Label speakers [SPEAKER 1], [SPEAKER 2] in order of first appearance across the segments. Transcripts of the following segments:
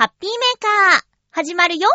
[SPEAKER 1] ハッピーメーカー、始まるよ。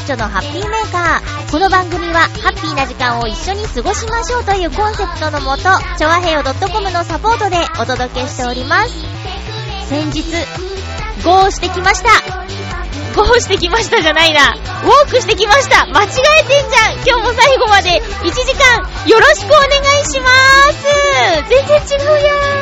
[SPEAKER 1] 日、まゆっちょのハッピーメーカー。この番組は、ハッピーな時間を一緒に過ごしましょうというコンセプトのもと、ちょわへよ .com のサポートでお届けしております。先日、ゴーしてきました。ゴーしてきましたじゃないな。ウォークしてきました。間違えてんじゃん。今日も最後まで1時間よろしくお願いします。全然違うやん。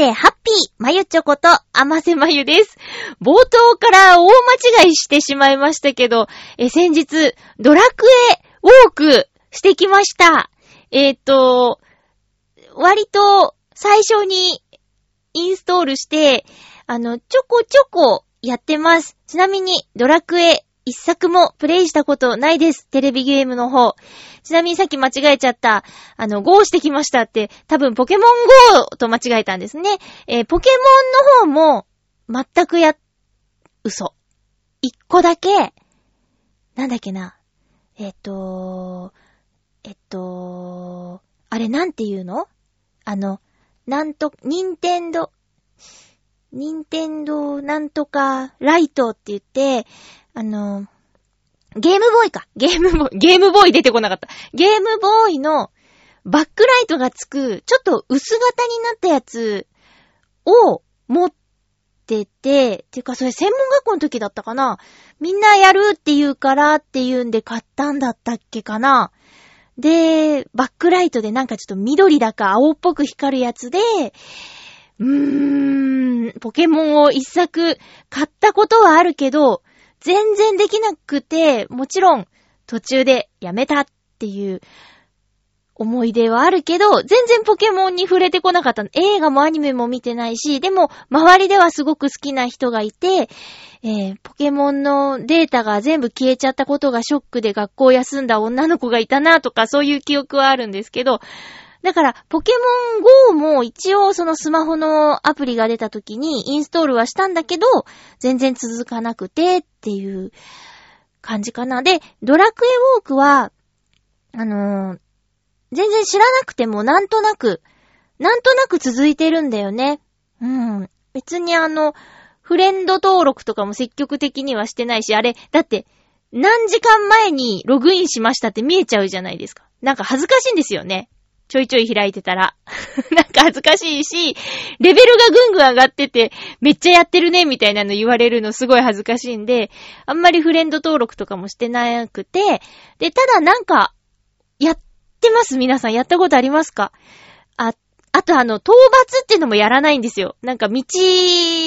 [SPEAKER 1] て、ハッピー、まゆちょこと、あませまゆです。冒頭から大間違いしてしまいましたけど、え、先日、ドラクエウォークしてきました。えっ、と、割と最初にインストールして、あの、ちょこちょこやってます。ちなみに、ドラクエ一作もプレイしたことないです。テレビゲームの方。ちなみにさっき間違えちゃった、あの、GO してきましたって、多分ポケモン GO と間違えたんですね。えーポケモンの方も、全くや、嘘。一個だけ、なんだっけな。えっ、と、えっと、あれなんて言うの？あの、なんと、ニンテンド、ニンテンドなんとかライトって言って、あの、ゲームボーイか。ゲームボーイ、ゲームボーイ出てこなかった。ゲームボーイのバックライトがつく、ちょっと薄型になったやつを持ってて、ていうかそれ専門学校の時だったかなみんなやるって言うからって言うんで買ったんだったっけかなで、バックライトでなんかちょっと緑だか青っぽく光るやつで、うーん、ポケモンを一作買ったことはあるけど、全然できなくて、もちろん途中でやめたっていう思い出はあるけど、全然ポケモンに触れてこなかった。映画もアニメも見てないし、でも周りではすごく好きな人がいて、えーポケモンのデータが全部消えちゃったことがショックで学校休んだ女の子がいたなとか、そういう記憶はあるんですけど、だから、ポケモン GO も一応そのスマホのアプリが出た時にインストールはしたんだけど、全然続かなくてっていう感じかな。で、ドラクエウォークは、あのー全然知らなくてもなんとなく、なんとなく続いてるんだよね。うん。別にあの、フレンド登録とかも積極的にはしてないし、あれ、だって、何時間前にログインしましたって見えちゃうじゃないですか。なんか恥ずかしいんですよね。ちょいちょい開いてたら。なんか恥ずかしいし、レベルがぐんぐん上がってて、めっちゃやってるね、みたいなの言われるのすごい恥ずかしいんで、あんまりフレンド登録とかもしてなくて、で、ただなんか、やってます皆さん。やったことありますか？あ、あとあの、討伐っていうのもやらないんですよ。なんか道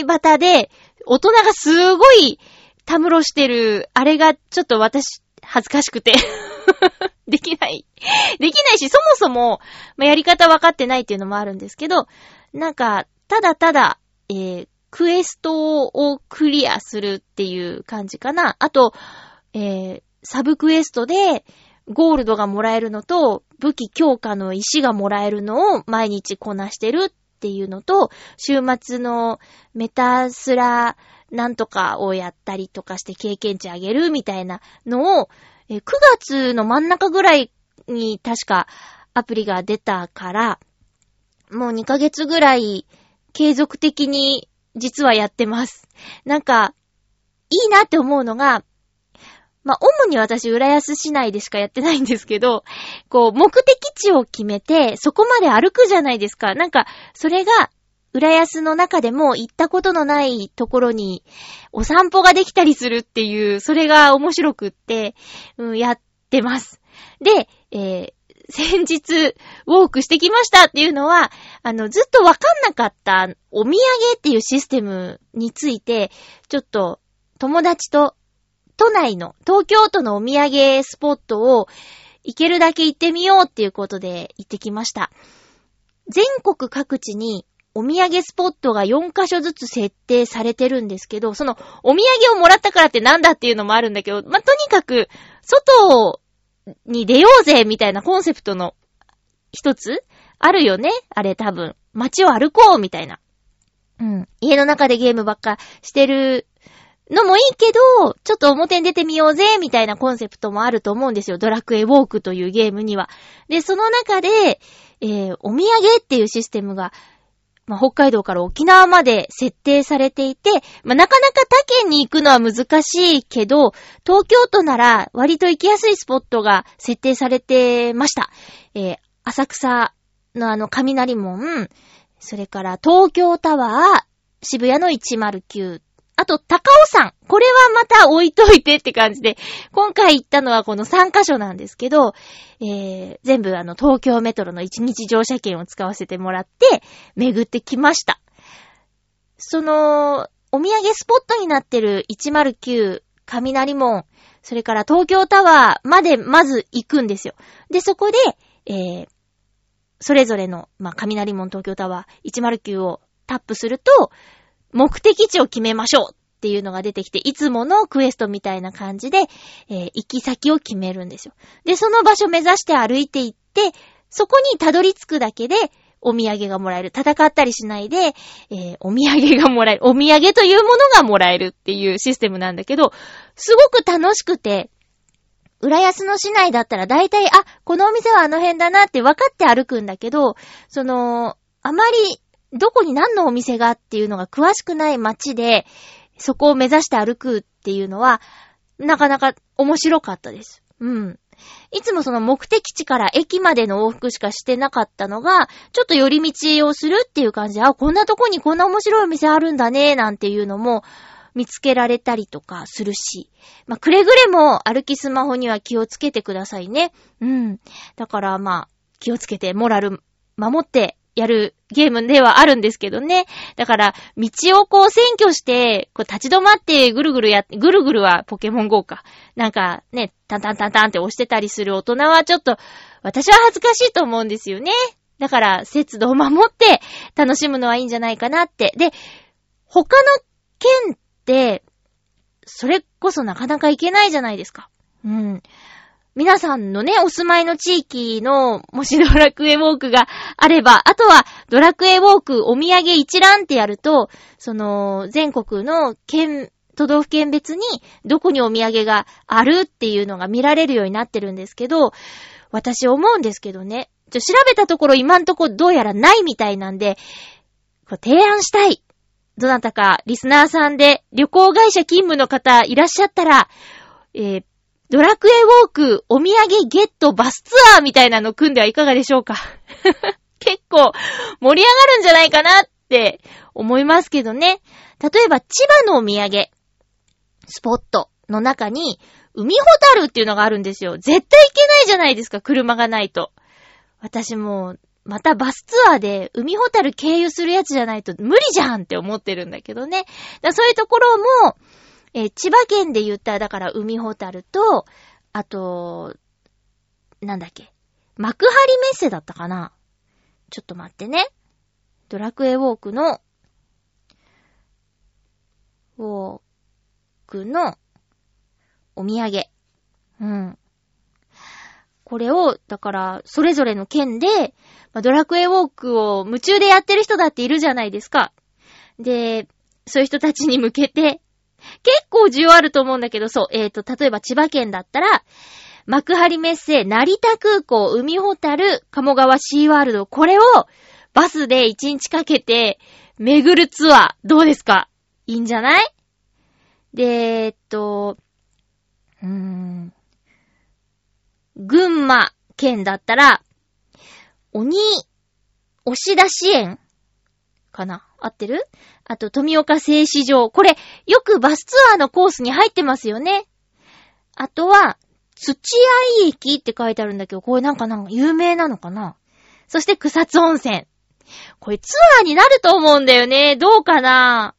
[SPEAKER 1] 端で、大人がすごい、たむろしてる、あれがちょっと私、恥ずかしくて。できない。できないし、そもそも、まあ、やり方分かってないっていうのもあるんですけど、なんか、ただただ、えー、クエストをクリアするっていう感じかな。あと、えー、サブクエストで、ゴールドがもらえるのと、武器強化の石がもらえるのを毎日こなしてるっていうのと、週末のメタスラなんとかをやったりとかして経験値上げるみたいなのを、9月の真ん中ぐらいに確かアプリが出たから、もう2ヶ月ぐらい継続的に実はやってます。なんか、いいなって思うのが、まあ、主に私、浦安市内でしかやってないんですけど、こう、目的地を決めて、そこまで歩くじゃないですか。なんか、それが、浦安の中でも行ったことのないところに、お散歩ができたりするっていう、それが面白くって、うん、やってます。で、えー、先日、ウォークしてきましたっていうのは、あの、ずっとわかんなかったお土産っていうシステムについて、ちょっと友達と都内の、東京都のお土産スポットを行けるだけ行ってみようっていうことで行ってきました。全国各地にお土産スポットが4カ所ずつ設定されてるんですけど、そのお土産をもらったからってなんだっていうのもあるんだけど、まあ、とにかく、外に出ようぜみたいなコンセプトの一つ？あるよね？あれ多分。街を歩こうみたいな。うん。家の中でゲームばっかしてるのもいいけど、ちょっと表に出てみようぜ、みたいなコンセプトもあると思うんですよ。ドラクエウォークというゲームには。で、その中で、えー、お土産っていうシステムが、まあ、北海道から沖縄まで設定されていて、まあ、なかなか他県に行くのは難しいけど、東京都なら割と行きやすいスポットが設定されてました。えー、浅草のあの雷門、それから東京タワー、渋谷の109あと、高尾山。これはまた置いといてって感じで、今回行ったのはこの3カ所なんですけど、えー、全部あの、東京メトロの1日乗車券を使わせてもらって、巡ってきました。その、お土産スポットになってる109、雷門、それから東京タワーまでまず行くんですよ。で、そこで、えー、それぞれの、まあ、雷門東京タワー109をタップすると、目的地を決めましょうっていうのが出てきて、いつものクエストみたいな感じで、えー、行き先を決めるんですよ。で、その場所目指して歩いていって、そこにたどり着くだけで、お土産がもらえる。戦ったりしないで、えー、お土産がもらえる。お土産というものがもらえるっていうシステムなんだけど、すごく楽しくて、浦安の市内だったら大体、あ、このお店はあの辺だなって分かって歩くんだけど、その、あまりどこに何のお店がっていうのが詳しくない街で、そこを目指して歩くっていうのは、なかなか面白かったです。うん。いつもその目的地から駅までの往復しかしてなかったのが、ちょっと寄り道をするっていう感じで、あ、こんなとこにこんな面白いお店あるんだね、なんていうのも見つけられたりとかするし。まあ、くれぐれも歩きスマホには気をつけてくださいね。うん。だからまあ、気をつけて、モラル守ってやるゲームではあるんですけどね。だから、道をこう占拠して、こう立ち止まってぐるぐるやって、ぐるぐるはポケモン GO か。なんかね、タンタンタンタンって押してたりする大人はちょっと、私は恥ずかしいと思うんですよね。だから、節度を守って楽しむのはいいんじゃないかなって。で、他の県って、それこそなかなか行けないじゃないですか。うん。皆さんのね、お住まいの地域の、もしドラクエウォークがあれば、あとは、ドラクエウォークお土産一覧ってやると、その、全国の県、都道府県別に、どこにお土産があるっていうのが見られるようになってるんですけど、私思うんですけどね、ちょ、調べたところ今んとこどうやらないみたいなんで、こ提案したい。どなたか、リスナーさんで旅行会社勤務の方いらっしゃったら、えー、ドラクエウォークお土産ゲットバスツアーみたいなの組んではいかがでしょうか？結構盛り上がるんじゃないかなって思いますけどね。例えば千葉のお土産スポットの中に海ホタルっていうのがあるんですよ。絶対行けないじゃないですか、車がないと。私もまたバスツアーで海ホタル経由するやつじゃないと無理じゃんって思ってるんだけどね。そういうところも、えー千葉県で言ったら、だから海ホタルと、あと、なんだっけ。幕張メッセだったかなちょっと待ってね。ドラクエウォークの、ウォークのお土産。うん。これを、だから、それぞれの県で、まあドラクエウォークを夢中でやってる人だっているじゃないですか。で、そういう人たちに向けて、結構需要あると思うんだけど、そう、えっ、と、例えば千葉県だったら、幕張メッセ、成田空港、海ホタル、鴨川シーワールド、これをバスで1日かけて巡るツアー、どうですか？いいんじゃない？で、えっと、うーん、群馬県だったら、鬼、押し出し園かな？合ってる？あと、富岡製糸場。これ、よくバスツアーのコースに入ってますよね。あとは、土合駅って書いてあるんだけど、これなんかなんか有名なのかな？そして草津温泉。これツアーになると思うんだよね。どうかな？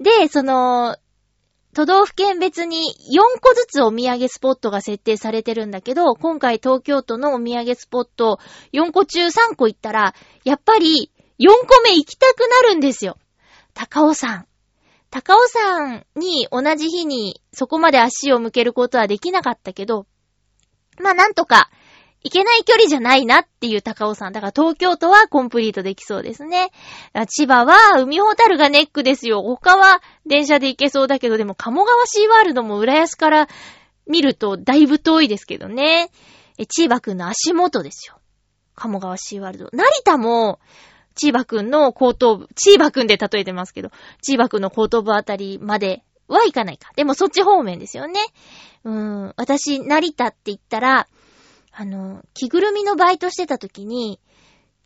[SPEAKER 1] で、その、都道府県別に4個ずつお土産スポットが設定されてるんだけど、今回東京都のお土産スポット4個中3個行ったら、やっぱり4個目行きたくなるんですよ。高尾山。高尾山に同じ日にそこまで足を向けることはできなかったけど、まあなんとか行けない距離じゃないなっていう高尾山。だから東京都はコンプリートできそうですね。千葉は海ホタルがネックですよ。他は電車で行けそうだけど、でも鴨川シーワールドも浦安から見るとだいぶ遠いですけどね。千葉くんの足元ですよ。鴨川シーワールド。成田も、チーバくんの後頭部、チーバくんで例えてますけど、チーバくんの後頭部あたりまでは行かないか。でもそっち方面ですよね。うーん、私、成田って言ったら、あの、着ぐるみのバイトしてた時に、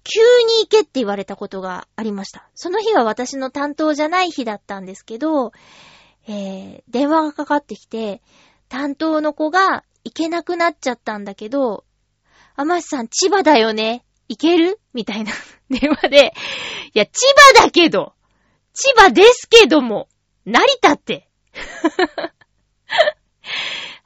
[SPEAKER 1] 急に行けって言われたことがありました。その日は私の担当じゃない日だったんですけど、えー、電話がかかってきて、担当の子が行けなくなっちゃったんだけど、あましさん千葉だよね行ける？みたいな電話で、いや、千葉だけど、千葉ですけども、成田って。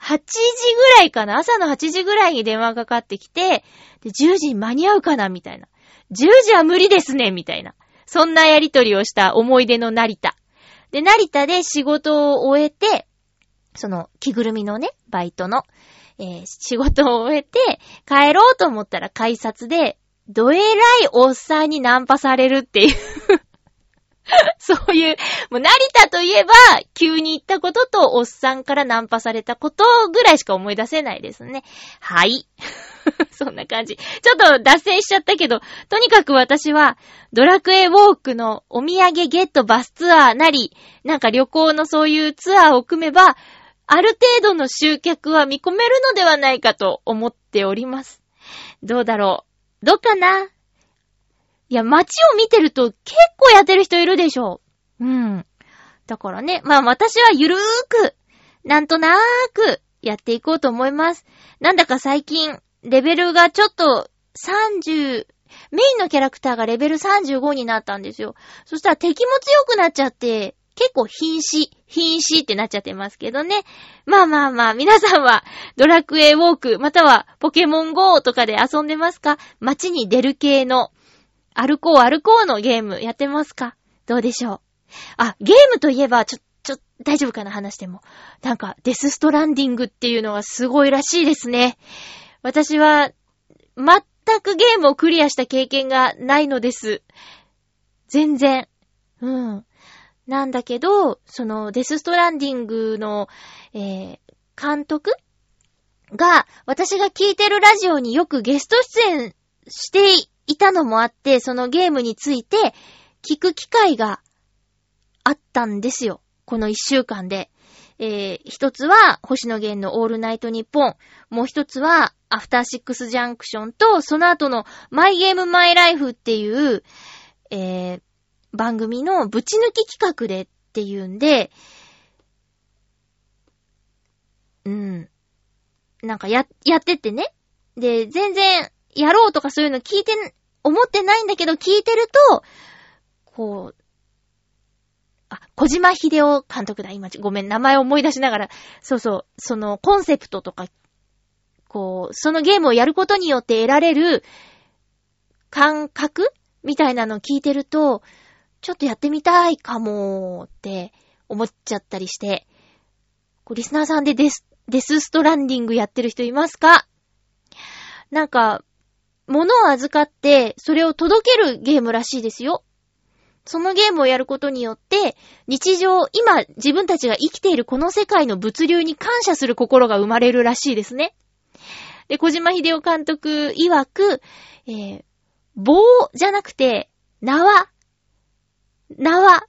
[SPEAKER 1] 8時ぐらいかな？朝の8時ぐらいに電話かかってきて、で、10時に間に合うかな？みたいな。10時は無理ですね？みたいな。そんなやりとりをした思い出の成田。で、成田で仕事を終えて、その、着ぐるみのね、バイトの、えー仕事を終えて、帰ろうと思ったら改札で、どえらいおっさんにナンパされるっていう。そういう、もう成田といえば、急に行ったことと、おっさんからナンパされたことぐらいしか思い出せないですね。はい。そんな感じ。ちょっと脱線しちゃったけど、とにかく私は、ドラクエウォークのお土産ゲットバスツアーなり、なんか旅行のそういうツアーを組めば、ある程度の集客は見込めるのではないかと思っております。どうだろうどうかな？いや、街を見てると結構やってる人いるでしょう。ん。だからね、まあ私はゆるーく、なんとなーくやっていこうと思います。なんだか最近、レベルがちょっと30、メインのキャラクターがレベル35になったんですよ。そしたら敵も強くなっちゃって、結構瀕死、瀕死ってなっちゃってますけどね。まあまあまあ、皆さんはドラクエウォーク、またはポケモン GO とかで遊んでますか？街に出る系の歩こう歩こうのゲームやってますか？どうでしょう？あ、ゲームといえば、ちょ、ちょ、大丈夫かな？話しても。なんか、デスストランディングっていうのがすごいらしいですね。私は、全くゲームをクリアした経験がないのです。全然。うん。なんだけど、その、デスストランディングの、えー、監督が、私が聞いてるラジオによくゲスト出演していたのもあって、そのゲームについて聞く機会があったんですよ。この一週間で。えー、一つは、星野源のオールナイトニッポン。もう一つは、アフターシックスジャンクションと、その後の、マイゲームマイライフっていう、えー、番組のぶち抜き企画でっていうんで、うん。なんかや、やってってね。で、全然、やろうとかそういうの聞いて思ってないんだけど聞いてると、こう、あ、小島秀夫監督だ。今、ごめん、名前を思い出しながら。そうそう、そのコンセプトとか、こう、そのゲームをやることによって得られる感覚みたいなのを聞いてると、ちょっとやってみたいかもって思っちゃったりして、リスナーさんでデス、デスストランディングやってる人いますか？なんか、物を預かって、それを届けるゲームらしいですよ。そのゲームをやることによって、日常、今自分たちが生きているこの世界の物流に感謝する心が生まれるらしいですね。で、小島秀夫監督曰く、えー、棒じゃなくて、縄。縄。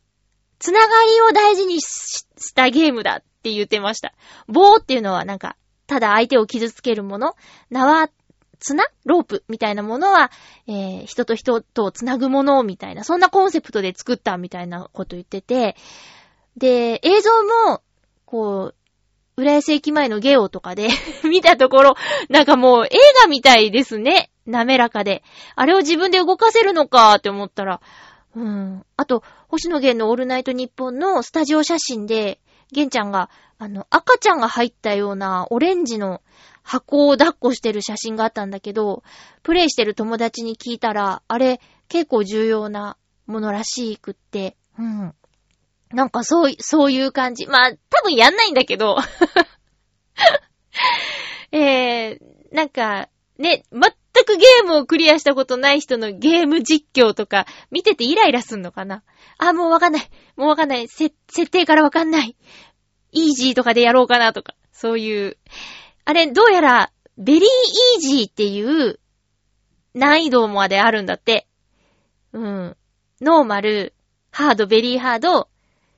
[SPEAKER 1] つながりを大事にしたゲームだって言ってました。棒っていうのはなんか、ただ相手を傷つけるもの。縄綱ロープみたいなものは、えー、人と人とを繋ぐものみたいな、そんなコンセプトで作ったみたいなこと言ってて、で、映像も、こう、浦安駅前のゲオとかで 見たところ、なんかもう映画みたいですね。滑らかで。あれを自分で動かせるのかって思ったら、うん。あと、星野源のオールナイトニッポンのスタジオ写真で、玄ちゃんが、あの、赤ちゃんが入ったようなオレンジの箱を抱っこしてる写真があったんだけど、プレイしてる友達に聞いたら、あれ結構重要なものらしくって、うん。なんかそう、そういう感じ。まあ、多分やんないんだけど。えー、なんか、ね、全くゲームをクリアしたことない人のゲーム実況とか、見ててイライラすんのかな？あ、もうわかんない。もうわかんない。せ設定からわかんない。イージーとかでやろうかなとか、そういう。あれ、どうやら、ベリーイージーっていう難易度まであるんだって。うん。ノーマル、ハード、ベリーハード、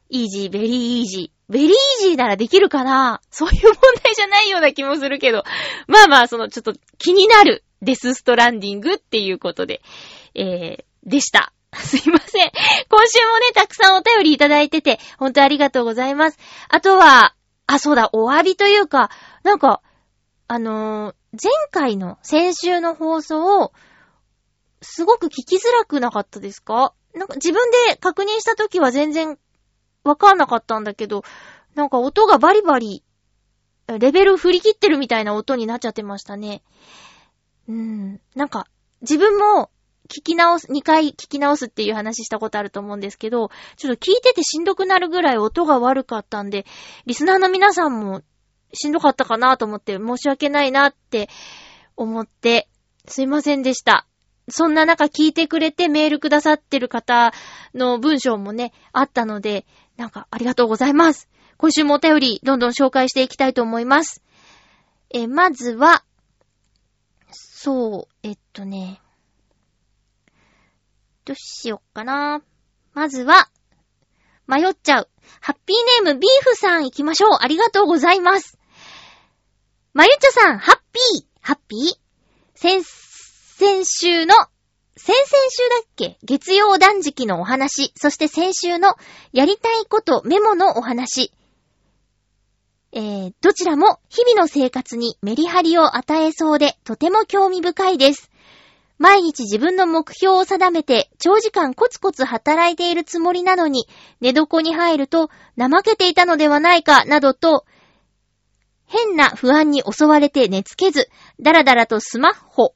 [SPEAKER 1] イージー、ベリーイージー。ベリーイージーならできるかな？そういう問題じゃないような気もするけど。まあまあ、その、ちょっと気になるデスストランディングっていうことで、えー、でした。すいません。今週もね、たくさんお便りいただいてて、本当ありがとうございます。あとは、あ、そうだ、お詫びというか、なんか、あのー、前回の先週の放送を、すごく聞きづらくなかったですか？なんか自分で確認した時は全然わかんなかったんだけど、なんか音がバリバリ、レベル振り切ってるみたいな音になっちゃってましたね。うん。なんか、自分も聞き直す、2回聞き直すっていう話したことあると思うんですけど、ちょっと聞いててしんどくなるぐらい音が悪かったんで、リスナーの皆さんもしんどかったかなと思って申し訳ないなって思って、すいませんでした。そんな中聞いてくれてメールくださってる方の文章もね、あったので、なんかありがとうございます。今週もお便りどんどん紹介していきたいと思います。え、まずは、そう、えっとね、どうしよっかな。まずは、迷っちゃう。ハッピーネームビーフさん行きましょう。ありがとうございます。まゆちょさん、ハッピー、ハッピー？先、先週の、先々週だっけ？月曜断食のお話、そして先週のやりたいことメモのお話。えー、どちらも日々の生活にメリハリを与えそうでとても興味深いです。毎日自分の目標を定めて長時間コツコツ働いているつもりなのに寝床に入ると怠けていたのではないかなどと変な不安に襲われて寝つけず、だらだらとスマホ、こ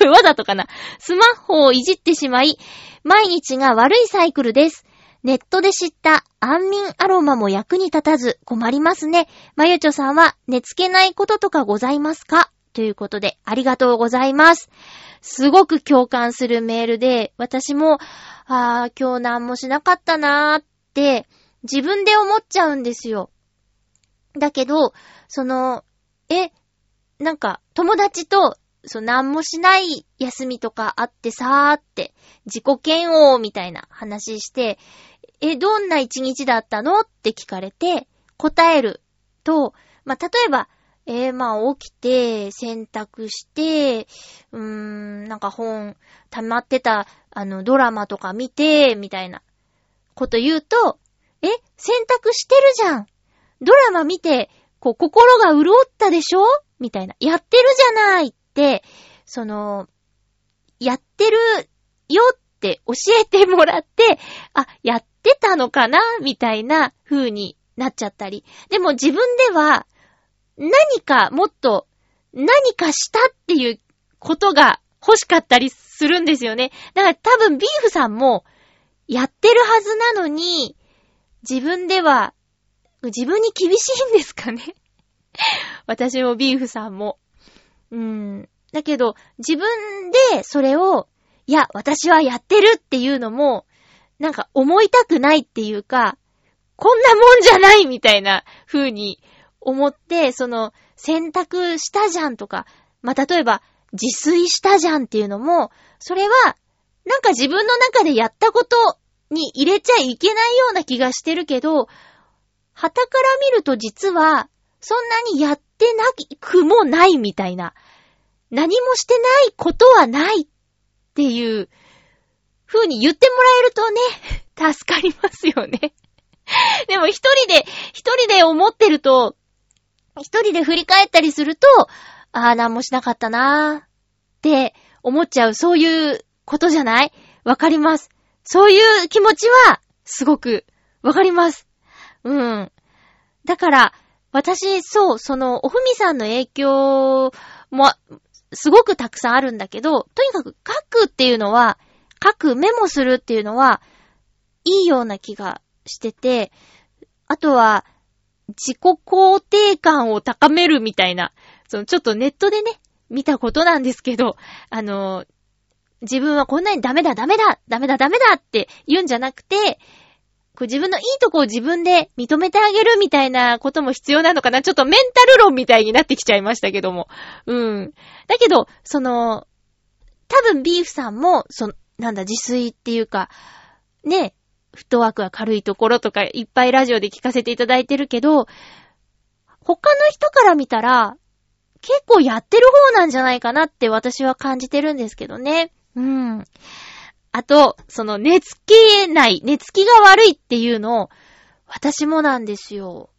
[SPEAKER 1] れわざとかな？スマホをいじってしまい、毎日が悪いサイクルです。ネットで知った安眠アロマも役に立たず困りますね。まゆちょさんは寝つけないこととかございますか？ということで、ありがとうございます。すごく共感するメールで、私も、ああ、今日何もしなかったなーって、自分で思っちゃうんですよ。だけど、その、え、なんか、友達と、そう、なんもしない休みとかあってさーって、自己嫌悪みたいな話して、え、どんな一日だったのって聞かれて、答えると、まあ、例えば、えー、まあ、起きて、洗濯して、うーん、なんか本、溜まってた、あの、ドラマとか見て、みたいなこと言うと、え、洗濯してるじゃん。ドラマ見て、こう、心が潤ったでしょ？みたいな。やってるじゃない、その、やってるよって教えてもらって、あ、やってたのかなみたいな風になっちゃったり。でも自分では、何かもっと、何かしたっていうことが欲しかったりするんですよね。だから多分ビーフさんも、やってるはずなのに、自分では、自分に厳しいんですかね 私もビーフさんも。うん。だけど、自分でそれを、いや、私はやってるっていうのも、なんか思いたくないっていうか、こんなもんじゃないみたいな風に思って、その、洗濯したじゃんとか、まあ、例えば、自炊したじゃんっていうのも、それは、なんか自分の中でやったことに入れちゃいけないような気がしてるけど、旗から見ると実は、そんなにやってなくもないみたいな。何もしてないことはないっていう風に言ってもらえるとね、助かりますよね。でも一人で、一人で思ってると、一人で振り返ったりすると、ああ、なんもしなかったなーって思っちゃう、そういうことじゃない？わかります。そういう気持ちは、すごく、わかります。うん。だから、私、そう、その、おふみさんの影響も、すごくたくさんあるんだけど、とにかく書くっていうのは、書く、メモするっていうのは、いいような気がしてて、あとは、自己肯定感を高めるみたいな、そのちょっとネットでね、見たことなんですけど、あの、自分はこんなにダメだ、ダメだ、ダメだ、ダメだって言うんじゃなくて、こう自分のいいとこを自分で認めてあげるみたいなことも必要なのかな？ちょっとメンタル論みたいになってきちゃいましたけども。うん。だけど、その、多分ビーフさんも、その、なんだ、自炊っていうか、ね、フットワークが軽いところとかいっぱいラジオで聞かせていただいてるけど、他の人から見たら、結構やってる方なんじゃないかなって私は感じてるんですけどね。うん。あと、その寝つけない、寝つきが悪いっていうのを、私もなんですよ。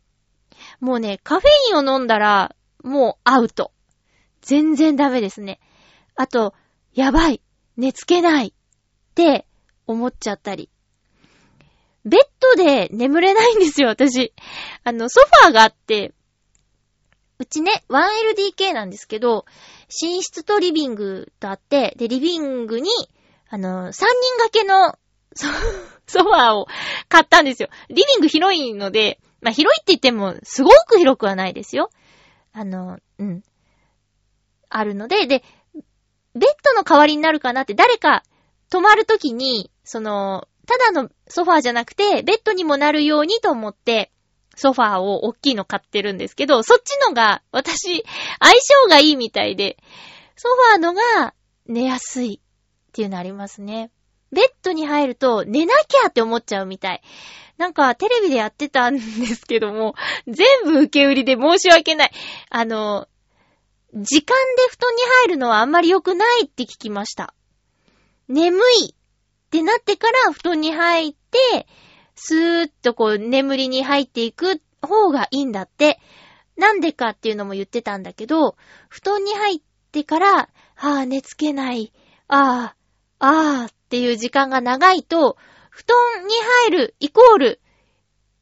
[SPEAKER 1] もうね、カフェインを飲んだら、もうアウト。全然ダメですね。あと、やばい、寝つけないって思っちゃったり。ベッドで眠れないんですよ、私。あの、ソファーがあって、うちね、1LDK なんですけど、寝室とリビングとあって、で、リビングに、あの、3人掛けのソ ソファーを買ったんですよ。リビング広いので、まあ、広いって言っても、すごく広くはないですよ。あの、うん。あるので、で、ベッドの代わりになるかなって、誰か泊まるときに、その、ただのソファーじゃなくて、ベッドにもなるようにと思って、ソファーを大きいの買ってるんですけど、そっちのが、私、相性がいいみたいで、ソファーのが寝やすいっていうのありますね。ベッドに入ると寝なきゃって思っちゃうみたい。なんかテレビでやってたんですけども、全部受け売りで申し訳ない。あの、時間で布団に入るのはあんまり良くないって聞きました。眠いってなってから布団に入って、スーッとこう眠りに入っていく方がいいんだって。なんでかっていうのも言ってたんだけど、布団に入ってから、ああ、寝つけない。ああ、ああっていう時間が長いと、布団に入るイコール、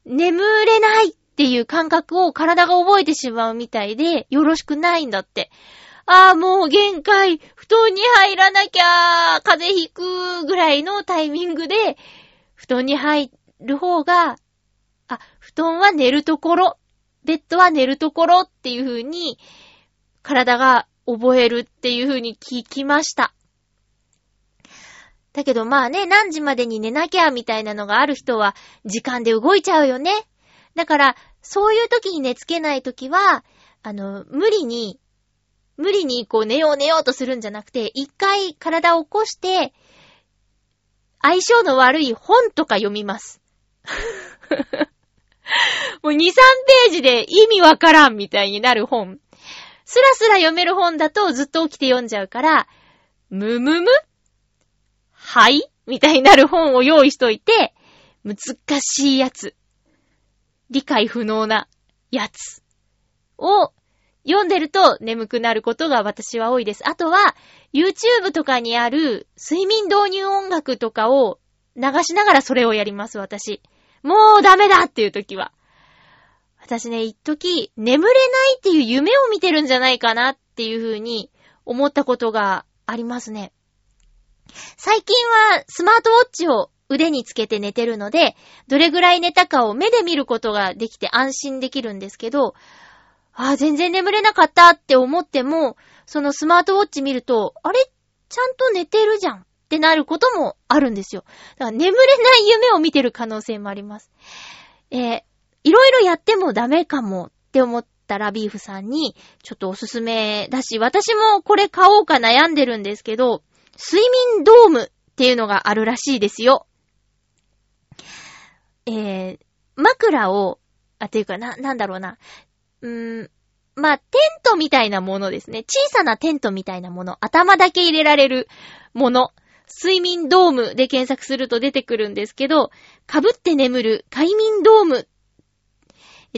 [SPEAKER 1] 眠れないっていう感覚を体が覚えてしまうみたいで、よろしくないんだって。ああ、もう限界。布団に入らなきゃ、風邪ひくぐらいのタイミングで、布団に入る方が、あ、布団は寝るところ、ベッドは寝るところっていう風に、体が覚えるっていう風に聞きました。だけどまあね、何時までに寝なきゃみたいなのがある人は、時間で動いちゃうよね。だから、そういう時に寝つけない時は、あの、無理に、無理にこう寝よう寝ようとするんじゃなくて、一回体を起こして、相性の悪い本とか読みます。もう2、3ページで意味わからんみたいになる本。スラスラ読める本だとずっと起きて読んじゃうから、むむむはい？みたいになる本を用意しといて、難しいやつ。理解不能なやつを読んでると眠くなることが私は多いです。あとは、YouTube とかにある睡眠導入音楽とかを流しながらそれをやります、私。もうダメだっていう時は。私ね、一時、眠れないっていう夢を見てるんじゃないかなっていう風に思ったことがありますね。最近はスマートウォッチを腕につけて寝てるので、どれぐらい寝たかを目で見ることができて安心できるんですけど、ああ、全然眠れなかったって思っても、そのスマートウォッチ見ると、あれ？ちゃんと寝てるじゃんってなることもあるんですよ。だから眠れない夢を見てる可能性もあります。えー、いろいろやってもダメかもって思ったらビーフさんにちょっとおすすめだし、私もこれ買おうか悩んでるんですけど、睡眠ドームっていうのがあるらしいですよ。えー、枕を、あ、ていうかな、なんだろうな。うーん、まあ、テントみたいなものですね。小さなテントみたいなもの。頭だけ入れられるもの。睡眠ドームで検索すると出てくるんですけど、被って眠る快眠ドーム。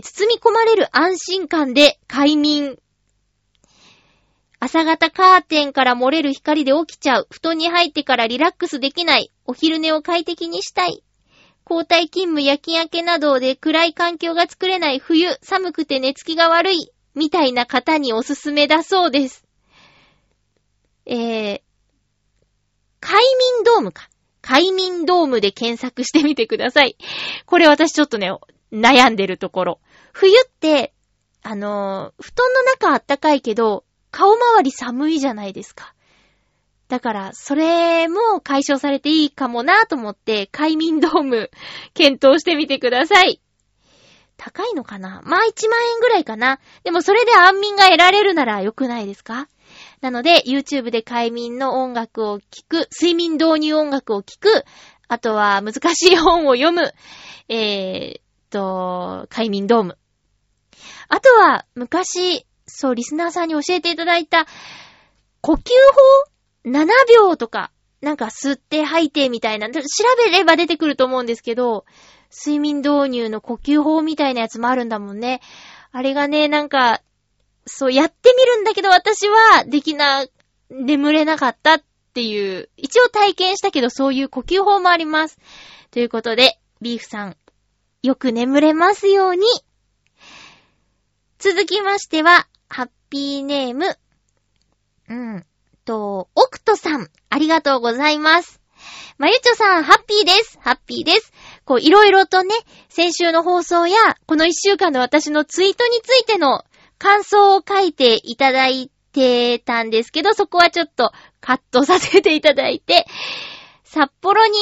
[SPEAKER 1] 包み込まれる安心感で快眠。朝方カーテンから漏れる光で起きちゃう。布団に入ってからリラックスできない。お昼寝を快適にしたい。交代勤務夜勤明けなどで暗い環境が作れない冬、寒くて寝つきが悪い、みたいな方におすすめだそうです。えー、快眠ドームか。快眠ドームで検索してみてください。これ私ちょっとね、悩んでるところ。冬って、あのー、布団の中あったかいけど、顔周り寒いじゃないですか。だから、それも解消されていいかもなと思って、快眠ドーム、検討してみてください。高いのかな？まあ1万円ぐらいかな。でもそれで安眠が得られるなら良くないですか？なので、YouTube で快眠の音楽を聴く、睡眠導入音楽を聴く、あとは難しい本を読む、えー、っと、快眠ドーム。あとは、昔、そう、リスナーさんに教えていただいた、呼吸法？7秒とか、なんか吸って吐いてみたいな、調べれば出てくると思うんですけど、睡眠導入の呼吸法みたいなやつもあるんだもんね。あれがね、なんか、そう、やってみるんだけど私はできな、眠れなかったっていう、一応体験したけどそういう呼吸法もあります。ということで、ビーフさん、よく眠れますように。続きましては、ハッピーネーム。うん。と、オクトさん、ありがとうございます。まゆちょさん、ハッピーです。ハッピーです。こう、いろいろとね、先週の放送や、この一週間の私のツイートについての感想を書いていただいてたんですけど、そこはちょっとカットさせていただいて、札幌に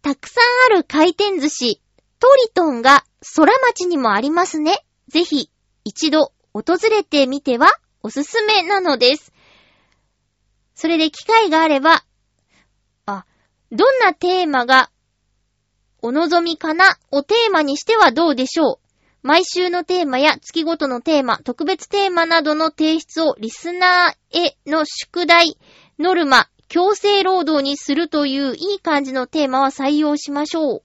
[SPEAKER 1] たくさんある回転寿司、トリトンが空町にもありますね。ぜひ、一度訪れてみてはおすすめなのです。それで機会があれば、あ、どんなテーマがお望みかな？をテーマにしてはどうでしょう？毎週のテーマや月ごとのテーマ、特別テーマなどの提出をリスナーへの宿題、ノルマ、強制労働にするといういい感じのテーマは採用しましょう。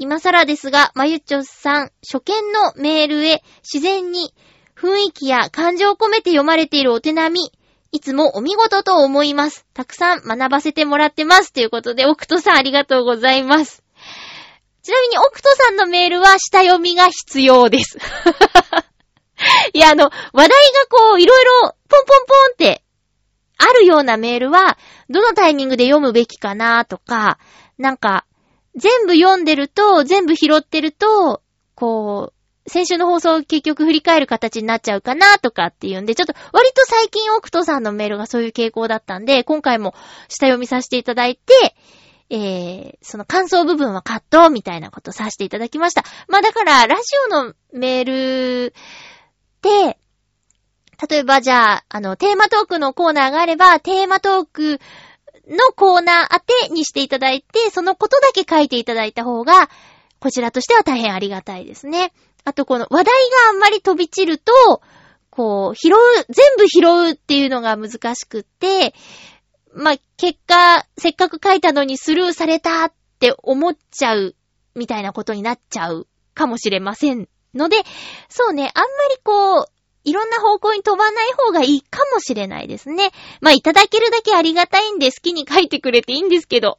[SPEAKER 1] 今更ですが、まゆちょさん、初見のメールへ自然に雰囲気や感情を込めて読まれているお手並み、いつもお見事と思います。たくさん学ばせてもらってます。ということで、オクトさんありがとうございます。ちなみに、オクトさんのメールは下読みが必要です。いや、あの、話題がこう、いろいろ、ポンポンポンって、あるようなメールは、どのタイミングで読むべきかなとか、なんか、全部読んでると、全部拾ってると、こう、先週の放送を結局振り返る形になっちゃうかなとかっていうんで、ちょっと割と最近オクトさんのメールがそういう傾向だったんで、今回も下読みさせていただいて、えー、その感想部分はカットみたいなことさせていただきました。まあだから、ラジオのメールで、例えばじゃあ、あの、テーマトークのコーナーがあれば、テーマトークのコーナー宛てにしていただいて、そのことだけ書いていただいた方が、こちらとしては大変ありがたいですね。あとこの話題があんまり飛び散ると、こう、拾う、全部拾うっていうのが難しくって、まあ、結果、せっかく書いたのにスルーされたって思っちゃう、みたいなことになっちゃうかもしれませんので、そうね、あんまりこう、いろんな方向に飛ばない方がいいかもしれないですね。まあ、いただけるだけありがたいんで好きに書いてくれていいんですけど。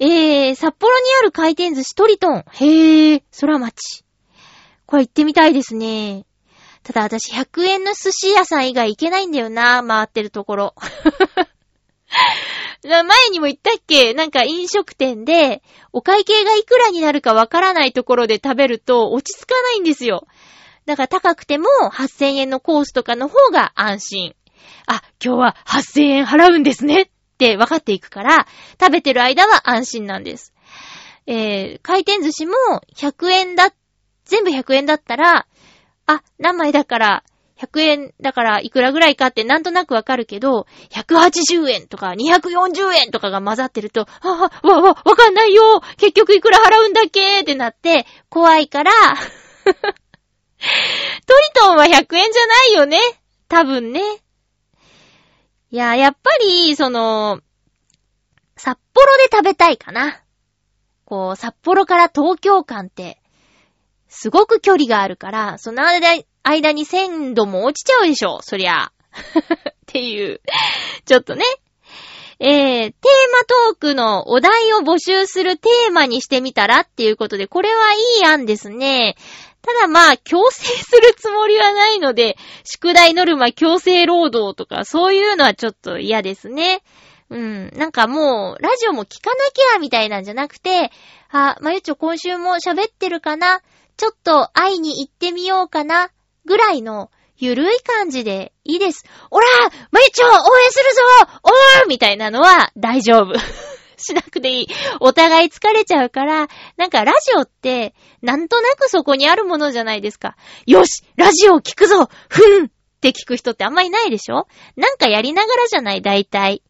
[SPEAKER 1] えー、札幌にある回転寿司トリトン。へー、空町。これ行ってみたいですね。ただ私100円の寿司屋さん以外行けないんだよな、回ってるところ。前にも言ったっけ？なんか飲食店で、お会計がいくらになるかわからないところで食べると落ち着かないんですよ。だから高くても8000円のコースとかの方が安心。あ、今日は8000円払うんですねって分かっていくから、食べてる間は安心なんです。えー、回転寿司も100円だ、全部100円だったら、あ、何枚だから、100円だからいくらぐらいかってなんとなくわかるけど、180円とか240円とかが混ざってると、あ、わ、わ、わかんないよ結局いくら払うんだっけ？ってなって、怖いから トリトンは100円じゃないよね多分ね。いや、やっぱり、その、札幌で食べたいかな。こう、札幌から東京間って、すごく距離があるから、その間に鮮度も落ちちゃうでしょ、そりゃ。っていう。ちょっとね。えー、テーマトークのお題を募集するテーマにしてみたらっていうことで、これはいい案ですね。ただまあ、強制するつもりはないので、宿題ノルマ強制労働とか、そういうのはちょっと嫌ですね。うん。なんかもう、ラジオも聞かなきゃみたいなんじゃなくて、あ、まゆちょ今週も喋ってるかな？ちょっと会いに行ってみようかな？ぐらいの、ゆるい感じでいいです。おらまゆちょ応援するぞおーみたいなのは大丈夫。しなくていい。お互い疲れちゃうから、なんかラジオって、なんとなくそこにあるものじゃないですか。よしラジオ聞くぞふんって聞く人ってあんまりないでしょ？なんかやりながらじゃない？大体。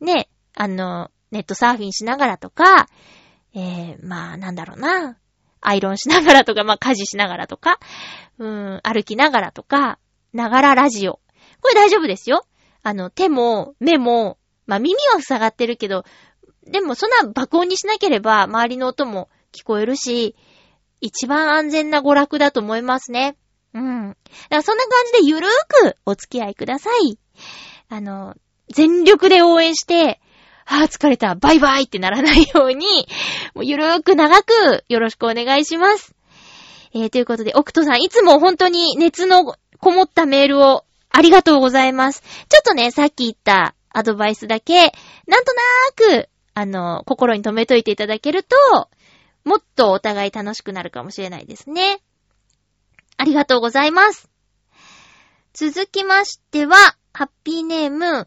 [SPEAKER 1] ね、あの、ネットサーフィンしながらとか、えー、まあ、なんだろうな。アイロンしながらとか、まあ、家事しながらとか、うん、歩きながらとか、ながらラジオ。これ大丈夫ですよ。あの、手も、目も、まあ、耳は塞がってるけど、でもそんな爆音にしなければ周りの音も聞こえるし、一番安全な娯楽だと思いますね。うん。だからそんな感じでゆるーくお付き合いください。あの、全力で応援して、ああ、疲れた、バイバイってならないように、もうゆるーく長くよろしくお願いします。えー、ということで、オクトさん、いつも本当に熱のこもったメールをありがとうございます。ちょっとね、さっき言ったアドバイスだけ、なんとなーくあの、心に留めといていただけると、もっとお互い楽しくなるかもしれないですね。ありがとうございます。続きましては、ハッピーネーム、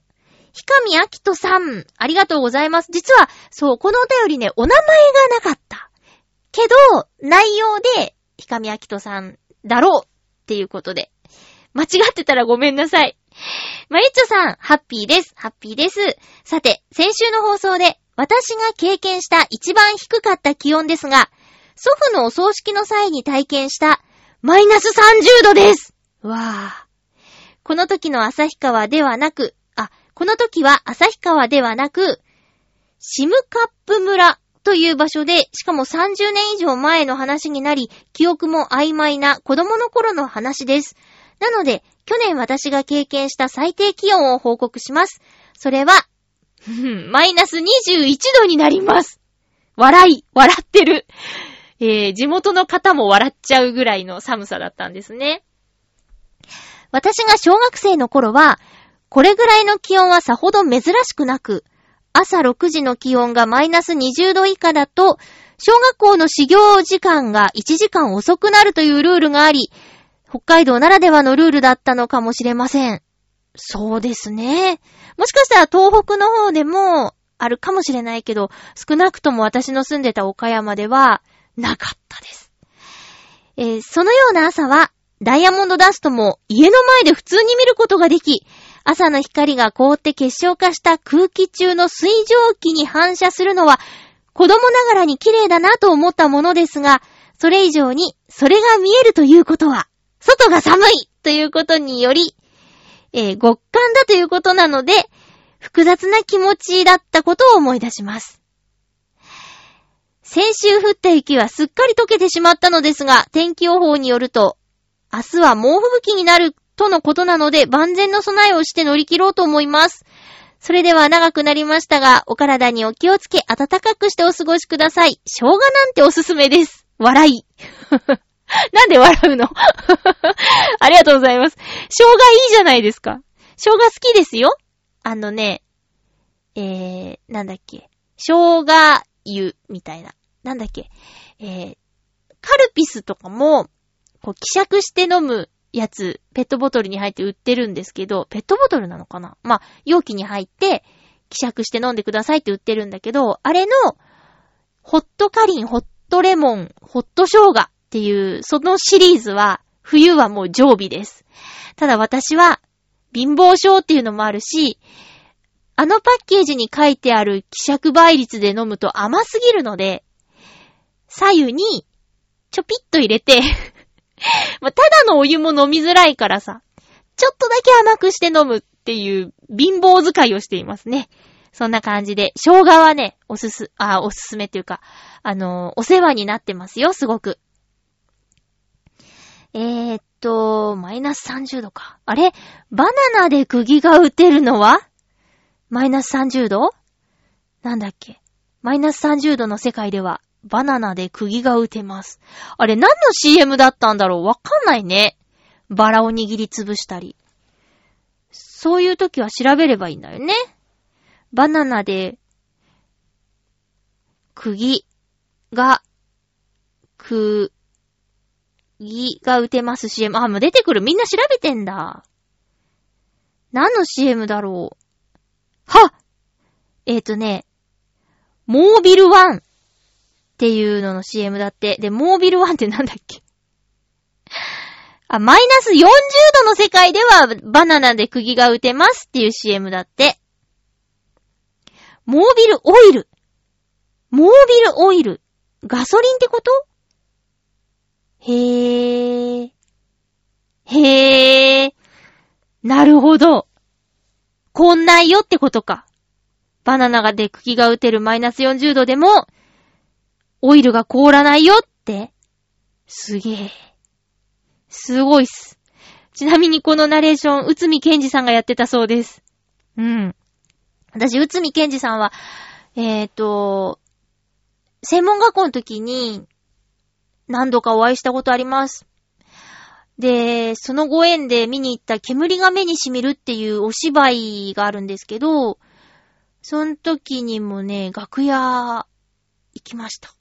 [SPEAKER 1] ひかみあきとさん、ありがとうございます。実は、そう、このお便りね、お名前がなかった。けど、内容で、ひかみあきとさんだろうっていうことで。間違ってたらごめんなさい。まゆっちょさん、ハッピーです。ハッピーです。さて、先週の放送で、私が経験した一番低かった気温ですが、祖父のお葬式の際に体験したマイナス30度ですわぁ。この時の旭川ではなく、あ、この時は旭川ではなく、シムカップ村という場所で、しかも30年以上前の話になり、記憶も曖昧な子供の頃の話です。なので、去年私が経験した最低気温を報告します。それは マイナス21度になります。笑い、笑ってる。えー、地元の方も笑っちゃうぐらいの寒さだったんですね。私が小学生の頃は、これぐらいの気温はさほど珍しくなく、朝6時の気温がマイナス20度以下だと、小学校の始業時間が1時間遅くなるというルールがあり、北海道ならではのルールだったのかもしれません。そうですね。もしかしたら東北の方でもあるかもしれないけど、少なくとも私の住んでた岡山ではなかったです。えー、そのような朝は、ダイヤモンドダストも家の前で普通に見ることができ、朝の光が凍って結晶化した空気中の水蒸気に反射するのは、子供ながらに綺麗だなと思ったものですが、それ以上に、それが見えるということは、外が寒いということにより、えー、極寒だということなので、複雑な気持ちだったことを思い出します。先週降った雪はすっかり溶けてしまったのですが、天気予報によると、明日は猛吹雪になるとのことなので、万全の備えをして乗り切ろうと思います。それでは長くなりましたが、お体にお気をつけ、暖かくしてお過ごしください。生姜なんておすすめです。笑い。なんで笑うの？ありがとうございます。生姜いいじゃないですか。生姜好きですよ。あのね、えー、なんだっけ？生姜湯みたいな。なんだっけ？えー、カルピスとかも、こう、希釈して飲むやつ、ペットボトルに入って売ってるんですけど、ペットボトルなのかな？まあ、容器に入って、希釈して飲んでくださいって売ってるんだけど、あれの、ホットカリン、ホットレモン、ホット生姜っていう、そのシリーズは、冬はもう常備です。ただ私は、貧乏症っていうのもあるし、あのパッケージに書いてある希釈倍率で飲むと甘すぎるので、左右に、ちょぴっと入れて、ただのお湯も飲みづらいからさ、ちょっとだけ甘くして飲むっていう貧乏使いをしていますね。そんな感じで、生姜はね、おすす、あ、おすすめっていうか、あのーお世話になってますよ、すごく。えー、っと、マイナス30度か。あれ？バナナで釘が打てるのは？マイナス30度？なんだっけ？マイナス30度の世界では、バナナで釘が打てます。あれ何の CM だったんだろう？わかんないね。バラを握りつぶしたり。そういう時は調べればいいんだよね。バナナで、釘が、く、ぎが打てます CM。あ、もう出てくる。みんな調べてんだ。何の CM だろう。はえっ、ー、とね、モービルワンっていうのの CM だって。で、モービルワンってなんだっけ？あ、マイナス40度の世界ではバナナで釘が打てますっていう CM だって。モービルオイル。モービルオイル。ガソリンってこと？へぇー。へぇー。なるほど。こんないよってことか。バナナがで茎が打てるマイナス40度でも、オイルが凍らないよって。すげえ。すごいっす。ちなみにこのナレーション、内海健二さんがやってたそうです。うん。私、内海健二さんは、えっ、ー、と、専門学校の時に何度かお会いしたことあります。で、そのご縁で見に行った煙が目に染みるっていうお芝居があるんですけど、その時にもね、楽屋行きました。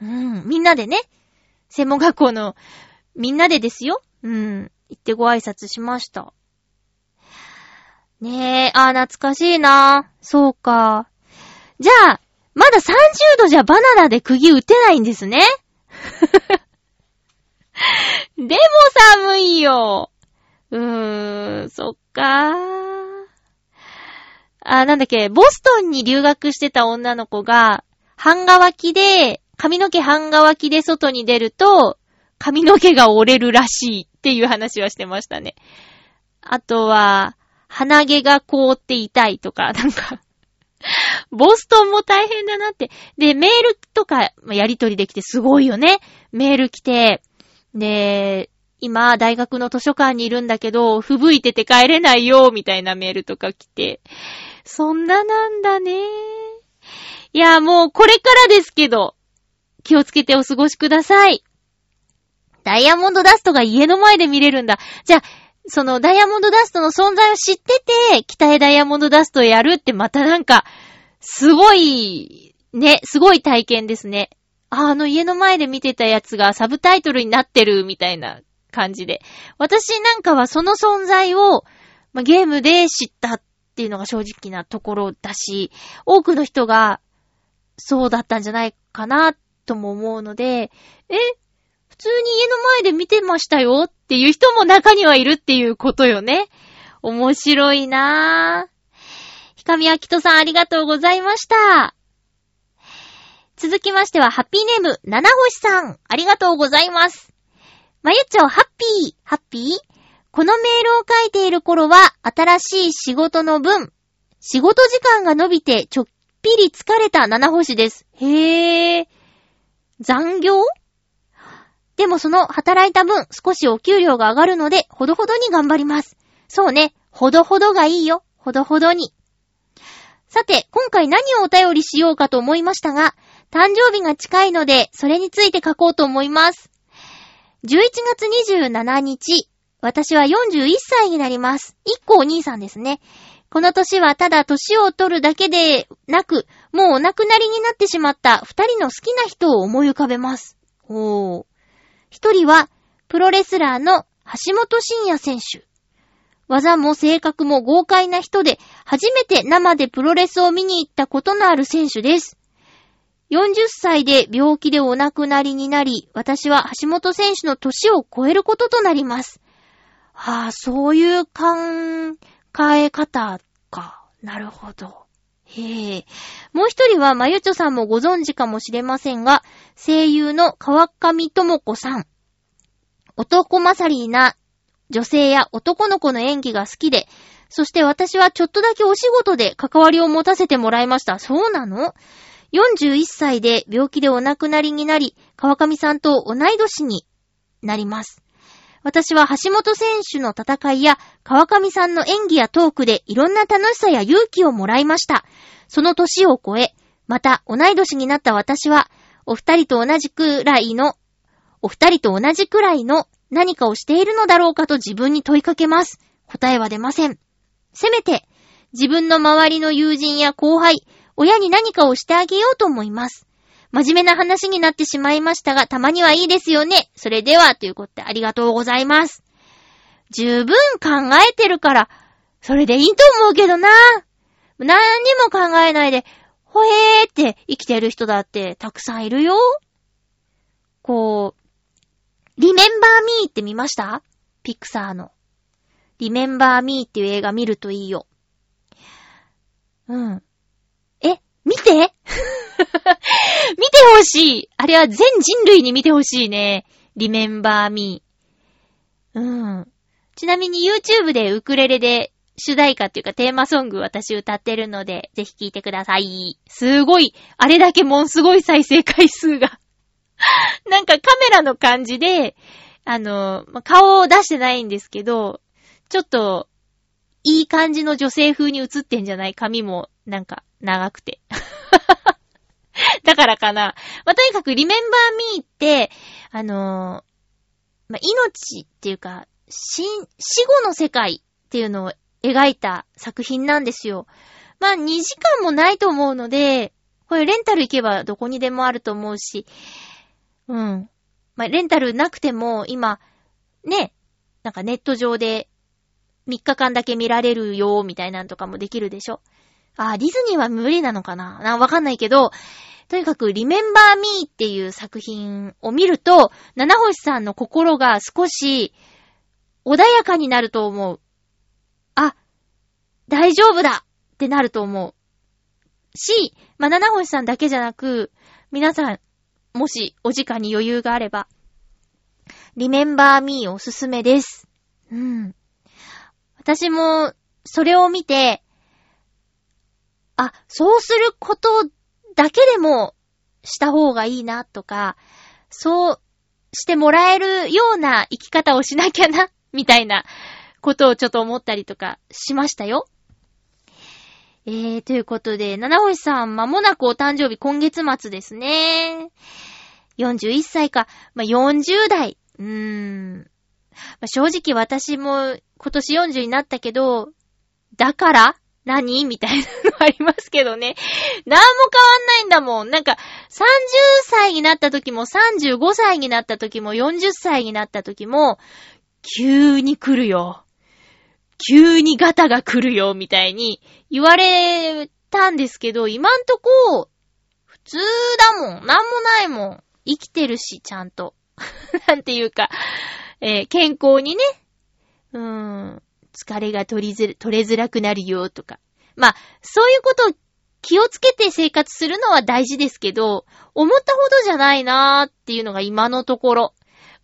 [SPEAKER 1] うん。みんなでね、専門学校のみんなでですよ。うん。行ってご挨拶しました。ねえ、あ懐かしいなそうか。じゃあ、まだ30度じゃバナナで釘打てないんですね。でも寒いよ。うーん、そっかー。あ、なんだっけ、ボストンに留学してた女の子が、半乾きで、髪の毛半乾きで外に出ると、髪の毛が折れるらしいっていう話はしてましたね。あとは、鼻毛が凍って痛いとか、なんか、ボストンも大変だなって。で、メールとかやりとりできてすごいよね。メール来て、で、今、大学の図書館にいるんだけど、吹雪いてて帰れないよ、みたいなメールとか来て。そんななんだね。いや、もうこれからですけど、気をつけてお過ごしください。ダイヤモンドダストが家の前で見れるんだ。じゃあ、そのダイヤモンドダストの存在を知ってて、北へダイヤモンドダストをやるってまたなんか、すごい、ね、すごい体験ですね。あ、あの家の前で見てたやつがサブタイトルになってるみたいな感じで。私なんかはその存在を、ま、ゲームで知ったっていうのが正直なところだし、多くの人がそうだったんじゃないかなとも思うので、え、普通に家の前で見てましたよっていう人も中にはいるっていうことよね。面白いなぁ。ひかみあきとさんありがとうございました。続きましては、ハッピーネーム、七星さん、ありがとうございます。まゆちょ、ハッピー、ハッピー？このメールを書いている頃は、新しい仕事の分、仕事時間が伸びて、ちょっぴり疲れた七星です。へー。残業？でもその働いた分少しお給料が上がるので、ほどほどに頑張ります。そうね、ほどほどがいいよ。ほどほどに。さて、今回何をお便りしようかと思いましたが、誕生日が近いので、それについて書こうと思います。11月27日、私は41歳になります。一個お兄さんですね。この年はただ年を取るだけでなく、もうお亡くなりになってしまった二人の好きな人を思い浮かべます。おー。一人は、プロレスラーの橋本真也選手。技も性格も豪快な人で、初めて生でプロレスを見に行ったことのある選手です。40歳で病気でお亡くなりになり、私は橋本選手の年を超えることとなります。はあ、そういう考え方か。なるほど。へえ。もう一人は、まゆちょさんもご存知かもしれませんが、声優の川上智子さん。男勝りな女性や男の子の演技が好きで、そして私はちょっとだけお仕事で関わりを持たせてもらいました。そうなの ?41 歳で病気でお亡くなりになり、川上さんと同い年になります。私は橋本選手の戦いや川上さんの演技やトークでいろんな楽しさや勇気をもらいました。その年を超え、また同い年になった私は、お二人と同じくらいの、お二人と同じくらいの何かをしているのだろうかと自分に問いかけます。答えは出ません。せめて、自分の周りの友人や後輩、親に何かをしてあげようと思います。真面目な話になってしまいましたが、たまにはいいですよね。それでは、ということでありがとうございます。十分考えてるから、それでいいと思うけどな。何にも考えないで、ほへーって生きてる人だってたくさんいるよ。こう、リメンバーミーって見ました？ピクサーの。リメンバーミーっていう映画見るといいよ。うん。え、見て？見てほしいあれは全人類に見てほしいね。リメンバーミー。うん。ちなみに YouTube でウクレレで主題歌っていうかテーマソング私歌ってるので、ぜひ聴いてください。すごい、あれだけもんすごい再生回数が。なんかカメラの感じで、あの、ま顔を出してないんですけど、ちょっと、いい感じの女性風に映ってんじゃない髪も、なんか、長くて。だからかな。まあ、とにかく、リメンバーミーって、あのーまあ、命っていうか、死、死後の世界っていうのを描いた作品なんですよ。まあ、2時間もないと思うので、これレンタル行けばどこにでもあると思うし、うん。まあ、レンタルなくても、今、ね、なんかネット上で3日間だけ見られるよ、みたいなんとかもできるでしょ？あ、ディズニーは無理なのかな？な、わかんないけど、とにかく、リメンバーミーっていう作品を見ると、七星さんの心が少し穏やかになると思う。あ、大丈夫だってなると思う。し、まあ、七星さんだけじゃなく、皆さん、もしお時間に余裕があれば、リメンバーミーおすすめです。うん。私も、それを見て、あ、そうすることだけでもした方がいいなとか、そうしてもらえるような生き方をしなきゃな、みたいなことをちょっと思ったりとかしましたよ。えー、ということで、七星さん、まもなくお誕生日今月末ですね。41歳か、まあ、40代。うーん。まあ、正直私も今年40になったけど、だから？何？みたいなのありますけどね。なんも変わんないんだもん。なんか、30歳になった時も、35歳になった時も、40歳になった時も、急に来るよ。急にガタが来るよ、みたいに言われたんですけど、今んとこ、普通だもん。なんもないもん。生きてるし、ちゃんと。なんていうか、えー健康にね、うーん、疲れが取りず、取れづらくなるよ、とか。まあ、そういうことを気をつけて生活するのは大事ですけど、思ったほどじゃないなーっていうのが今のところ。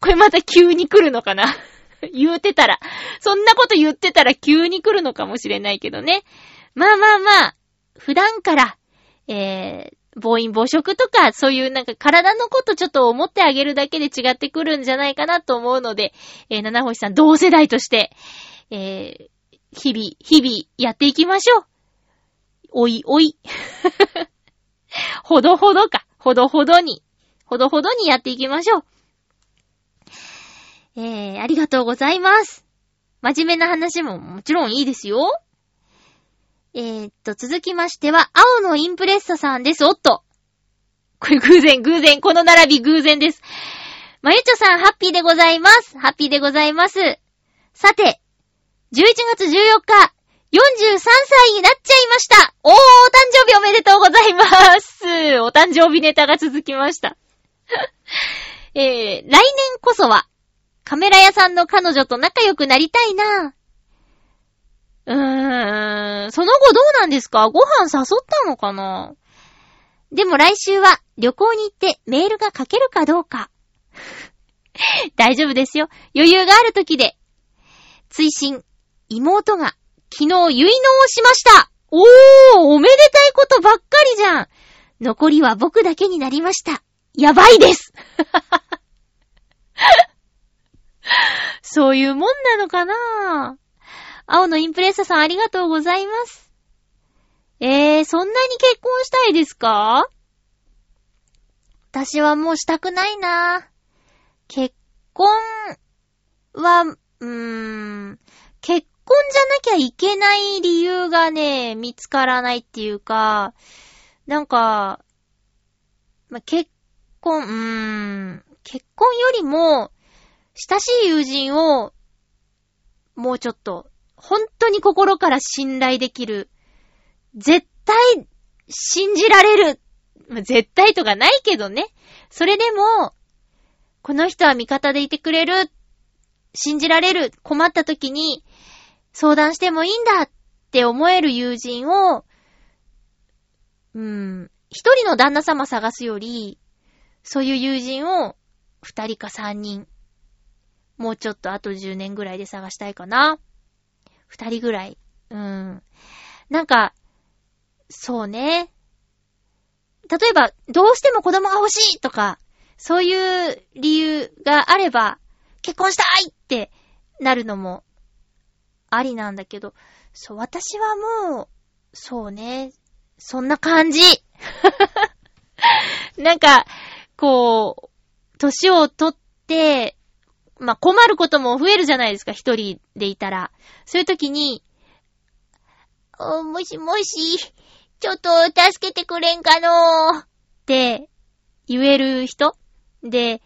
[SPEAKER 1] これまた急に来るのかな？言うてたら。そんなこと言ってたら急に来るのかもしれないけどね。まあまあまあ、普段から、えー、暴飲暴食とか、そういうなんか体のことちょっと思ってあげるだけで違ってくるんじゃないかなと思うので、えー、七星さん同世代として、えー、日々、日々やっていきましょう。おいおい。ほどほどか。ほどほどに。ほどほどにやっていきましょう。えー、ありがとうございます。真面目な話ももちろんいいですよ。えー、っと、続きましては、青のインプレッサさんです。おっと。これ偶然、偶然、この並び偶然です。まゆちょさん、ハッピーでございます。ハッピーでございます。さて、11月14日、43歳になっちゃいました。おー、お誕生日おめでとうございます。お誕生日ネタが続きました。えー、来年こそは、カメラ屋さんの彼女と仲良くなりたいな。うーん、その後どうなんですか？ご飯誘ったのかな？でも来週は旅行に行ってメールが書けるかどうか。大丈夫ですよ。余裕がある時で。追伸、妹が昨日結納をしましたおーおめでたいことばっかりじゃん残りは僕だけになりました。やばいです そういうもんなのかな？青のインプレッサさんありがとうございます。えー、そんなに結婚したいですか？私はもうしたくないな。結婚は、うーん、結婚じゃなきゃいけない理由がね、見つからないっていうか、なんか、ま結婚、うーん、結婚よりも、親しい友人を、もうちょっと、本当に心から信頼できる。絶対、信じられる。絶対とかないけどね。それでも、この人は味方でいてくれる。信じられる。困った時に、相談してもいいんだって思える友人を、うん、一人の旦那様探すより、そういう友人を二人か三人もうちょっとあと10年ぐらいで探したいかな。二人ぐらい。うん。なんか、そうね。例えば、どうしても子供が欲しいとか、そういう理由があれば、結婚したいってなるのもありなんだけど、そう、私はもう、そうね、そんな感じ。なんか、こう、年を取って、まあ、困ることも増えるじゃないですか、一人でいたら。そういう時に、お、もしもし、ちょっと助けてくれんかのーって言える人？で、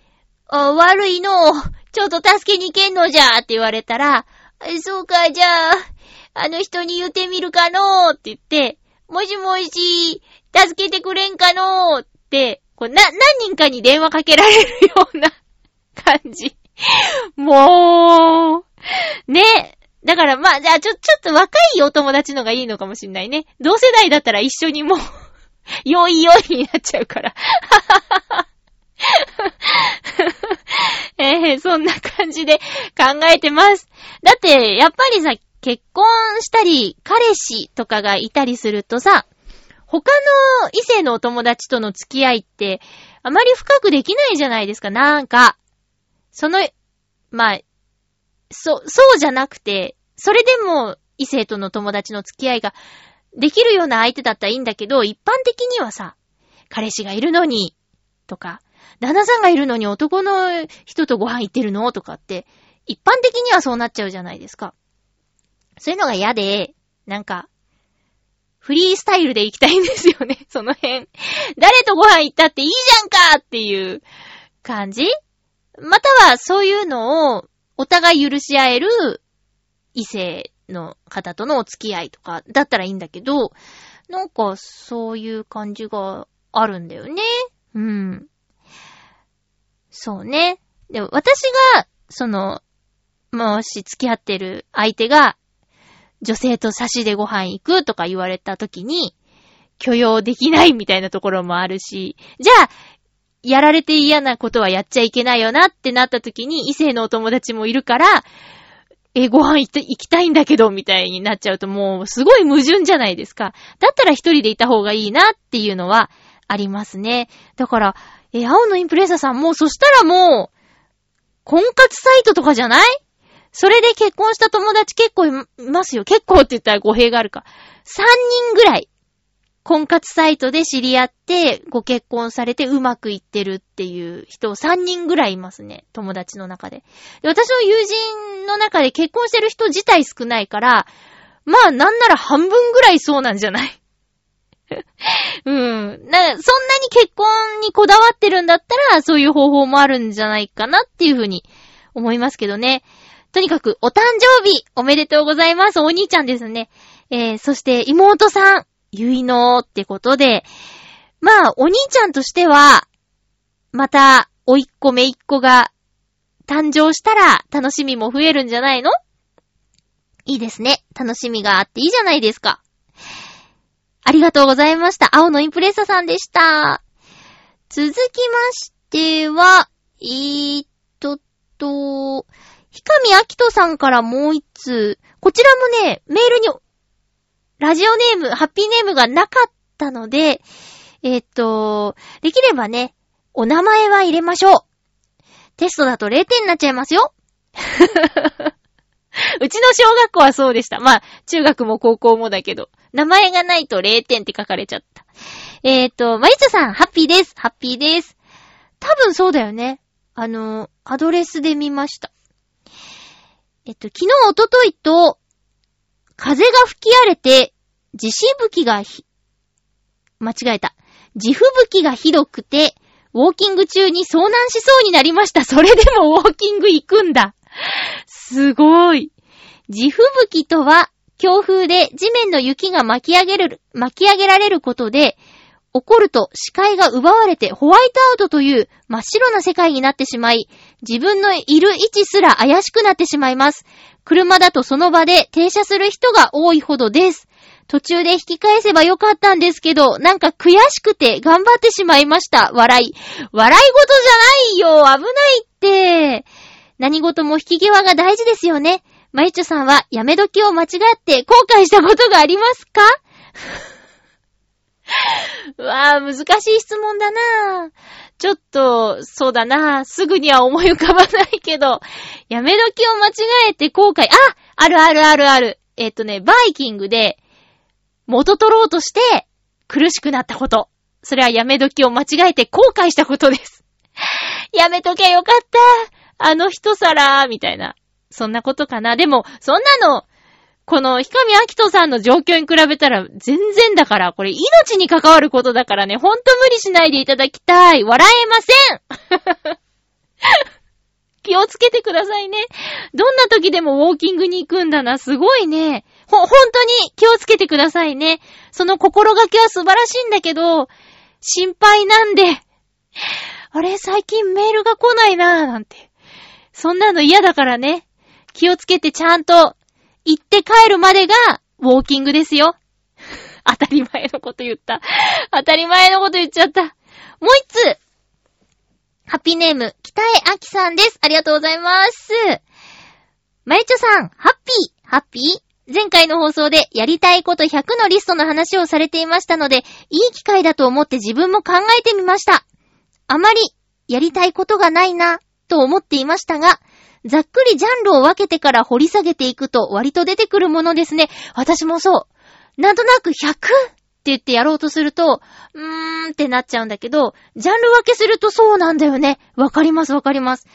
[SPEAKER 1] 悪いのちょっと助けに行けんのじゃーって言われたら、そうか、じゃあ、あの人に言ってみるかのーって言って、もしもし、助けてくれんかのーって、こうな、何人かに電話かけられるような感じ。もう、ね。だからまあ、じゃあちょ、ちょっと若いお友達のがいいのかもしんないね。同世代だったら一緒にもう よいよいになっちゃうから えー、そんな感じで考えてます。だって、やっぱりさ、結婚したり、彼氏とかがいたりするとさ、他の異性のお友達との付き合いって、あまり深くできないじゃないですか、なんか。その、まあ、そ、そうじゃなくて、それでも異性との友達の付き合いができるような相手だったらいいんだけど、一般的にはさ、彼氏がいるのに、とか、旦那さんがいるのに男の人とご飯行ってるのとかって、一般的にはそうなっちゃうじゃないですか。そういうのが嫌で、なんか、フリースタイルで行きたいんですよね、その辺。誰とご飯行ったっていいじゃんかっていう感じまたはそういうのをお互い許し合える異性の方とのお付き合いとかだったらいいんだけど、なんかそういう感じがあるんだよね。うん。そうね。で、私が、その、もし付き合ってる相手が、女性と差しでご飯行くとか言われた時に、許容できないみたいなところもあるし、じゃあ、やられて嫌なことはやっちゃいけないよなってなった時に、異性のお友達もいるから、え、ご飯行きたいんだけど、みたいになっちゃうともう、すごい矛盾じゃないですか。だったら一人でいた方がいいなっていうのはありますね。だから、え、青のインプレッサさんもそしたらもう、婚活サイトとかじゃない？それで結婚した友達結構いますよ。結構って言ったら語弊があるか。3人ぐらい、婚活サイトで知り合って、ご結婚されてうまくいってるっていう人3人ぐらいいますね。友達の中で。で私の友人の中で結婚してる人自体少ないから、まあなんなら半分ぐらいそうなんじゃない？うん。な、そんなに結婚にこだわってるんだったら、そういう方法もあるんじゃないかなっていうふうに思いますけどね。とにかく、お誕生日おめでとうございます。お兄ちゃんですね。えー、そして妹さん、ゆいのってことで、まあ、お兄ちゃんとしては、また、おいっ子めいっ子が誕生したら楽しみも増えるんじゃないの？いいですね。楽しみがあっていいじゃないですか。ありがとうございました。青のインプレッサさんでした。続きましては、えーっとっと、ひかみあきとさんからもう一通。こちらもね、メールに、ラジオネーム、ハッピーネームがなかったので、えーっと、できればね、お名前は入れましょう。テストだと0点になっちゃいますよ。うちの小学校はそうでした。まあ、中学も高校もだけど、名前がないと0点って書かれちゃった。えーと、まゆちょさん、ハッピーです。ハッピーです。多分そうだよね。あの、アドレスで見ました。えっと、昨日、おとといと、風が吹き荒れて、地しぶきがひ、間違えた。地吹雪がひどくて、ウォーキング中に遭難しそうになりました。それでもウォーキング行くんだ。すごい。地吹雪とは、強風で地面の雪が巻き上げる、巻き上げられることで、起こると視界が奪われてホワイトアウトという真っ白な世界になってしまい、自分のいる位置すら怪しくなってしまいます。車だとその場で停車する人が多いほどです。途中で引き返せばよかったんですけど、なんか悔しくて頑張ってしまいました。笑い。笑い事じゃないよ危ないって。何事も引き際が大事ですよね。まゆちょさんはやめ時を間違って後悔したことがありますか？うわぁ、難しい質問だなぁ。ちょっと、そうだなぁ。すぐには思い浮かばないけど、やめ時を間違えて後悔、ああるあるあるある。えっとね、バイキングで、元取ろうとして、苦しくなったこと。それはやめ時を間違えて後悔したことです。やめとけよかった。あの一皿、みたいな。そんなことかな。でも、そんなの、この、ひかみあきとさんの状況に比べたら、全然だから、これ、命に関わることだからね、ほんと無理しないでいただきたい。笑えません 気をつけてくださいね。どんな時でもウォーキングに行くんだな。すごいね。ほ、ほんとに気をつけてくださいね。その心がけは素晴らしいんだけど、心配なんで。あれ、最近メールが来ないなぁ、なんて。そんなの嫌だからね。気をつけてちゃんと行って帰るまでがウォーキングですよ。当たり前のこと言った。当たり前のこと言っちゃった。もう一つ。ハッピーネーム、北江明さんです。ありがとうございます。まゆちょさん、ハッピー、ハッピー？前回の放送でやりたいこと100のリストの話をされていましたので、いい機会だと思って自分も考えてみました。あまりやりたいことがないな、と思っていましたが、ざっくりジャンルを分けてから掘り下げていくと割と出てくるものですね。私もそう。なんとなく100って言ってやろうとすると、うーんってなっちゃうんだけど、ジャンル分けするとそうなんだよね。わかりますわかります。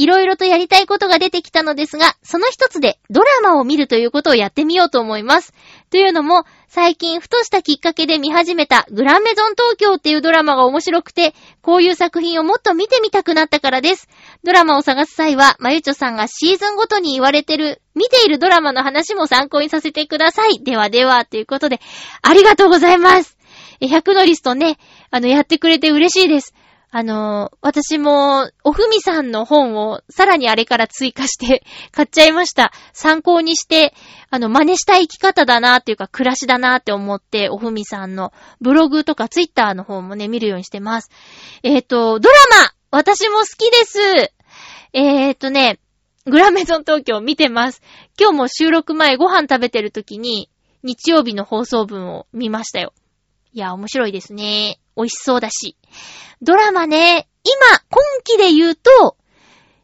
[SPEAKER 1] いろいろとやりたいことが出てきたのですが、その一つでドラマを見るということをやってみようと思います。というのも、最近ふとしたきっかけで見始めたグランメゾン東京っていうドラマが面白くて、こういう作品をもっと見てみたくなったからです。ドラマを探す際は、まゆちょさんがシーズンごとに言われてる、見ているドラマの話も参考にさせてください。ではでは、ということで、ありがとうございます。100のリストね、あの、やってくれて嬉しいです。あの私も、おふみさんの本をさらにあれから追加して買っちゃいました。参考にして、あの、真似した生き方だなっていうか、暮らしだなって思って、おふみさんのブログとかツイッターの方もね、見るようにしてます。えっ、と、ドラマ私も好きですえっ、とね、グラメゾン東京見てます。今日も収録前ご飯食べてる時に、日曜日の放送分を見ましたよ。いや、面白いですね。美味しそうだし。ドラマね、今、今期で言うと、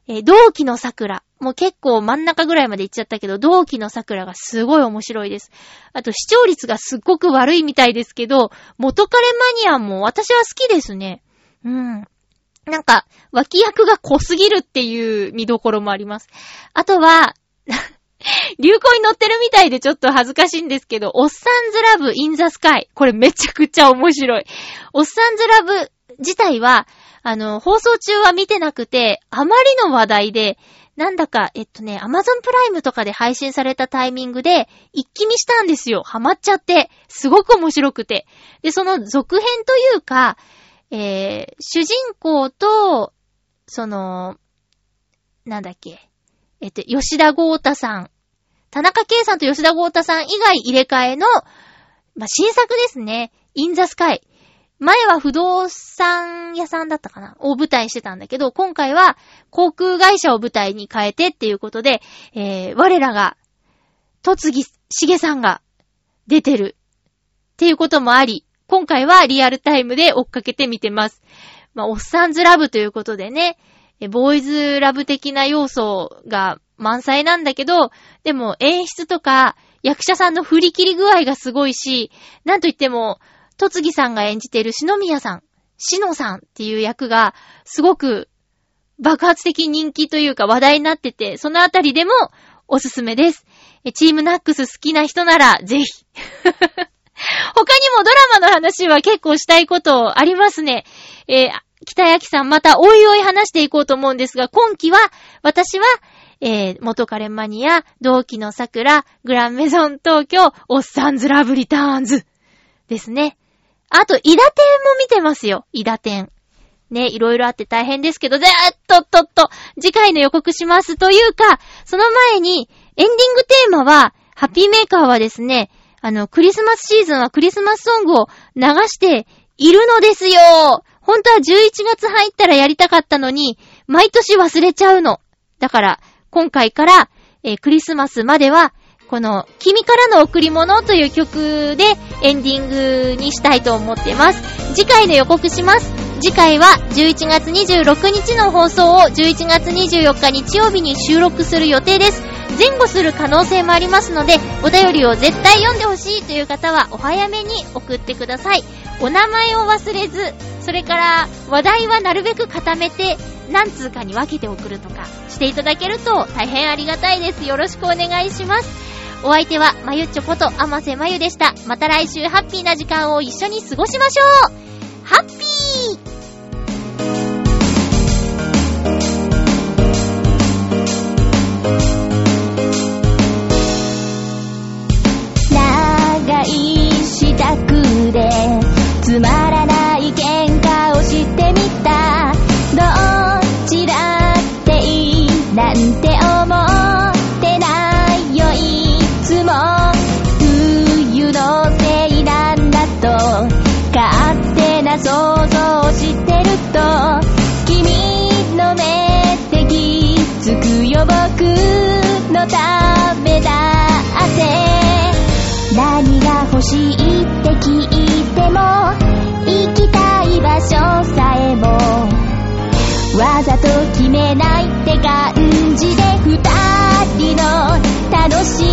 [SPEAKER 1] えー同期の桜。もう結構真ん中ぐらいまで行っちゃったけど、同期の桜がすごい面白いです。あと視聴率がすっごく悪いみたいですけど、元彼マニアも私は好きですね。うん。なんか、脇役が濃すぎるっていう見どころもあります。あとは、流行に乗ってるみたいでちょっと恥ずかしいんですけど、おっさんずラブインザスカイ。これめちゃくちゃ面白い。おっさんずラブ自体は、あの、放送中は見てなくて、あまりの話題で、なんだか、えっとね、アマゾンプライムとかで配信されたタイミングで、一気見したんですよ。ハマっちゃって。すごく面白くて。で、その続編というか、えー、主人公と、その、なんだっけ、えっと、吉田豪太さん、田中圭さんと吉田豪太さん以外入れ替えの、まあ、新作ですね。インザスカイ。前は不動産屋さんだったかなを舞台してたんだけど、今回は航空会社を舞台に変えてっていうことで、えー、我らが、戸次重さんが出てるっていうこともあり、今回はリアルタイムで追っかけて見てます。まあ、おっさんずラブということでね、ボーイズラブ的な要素が満載なんだけど、でも演出とか役者さんの振り切り具合がすごいし、なんといっても、戸次さんが演じている篠宮さん、篠さんっていう役がすごく爆発的人気というか話題になってて、そのあたりでもおすすめです。チームナックス好きな人ならぜひ。他にもドラマの話は結構したいことありますね。えー北焼さんまたおいおい話していこうと思うんですが、今期は、私は、えー、元彼マニア、同期の桜、グランメゾン東京、おっさんずラブリターンズ。ですね。あと、イダテンも見てますよ。イダテン。ね、いろいろあって大変ですけど、ぜーっとっとっと、次回の予告します。というか、その前に、エンディングテーマは、ハッピーメーカーはですね、あの、クリスマスシーズンはクリスマスソングを流しているのですよ本当は11月入ったらやりたかったのに、毎年忘れちゃうの。だから、今回から、えークリスマスまでは、この、君からの贈り物という曲でエンディングにしたいと思ってます。次回の予告します。次回は11月26日の放送を11月24日日曜日に収録する予定です。前後する可能性もありますので、お便りを絶対読んでほしいという方はお早めに送ってください。お名前を忘れず、それから話題はなるべく固めて、何通かに分けて送るとかしていただけると大変ありがたいです。よろしくお願いします。お相手は、まゆっちょこと、あませまゆでした。また来週ハッピーな時間を一緒に過ごしましょうハッピー
[SPEAKER 2] 自宅でつましいって聞いても行きたい場所さえもわざと決めないって感じで二人の楽しい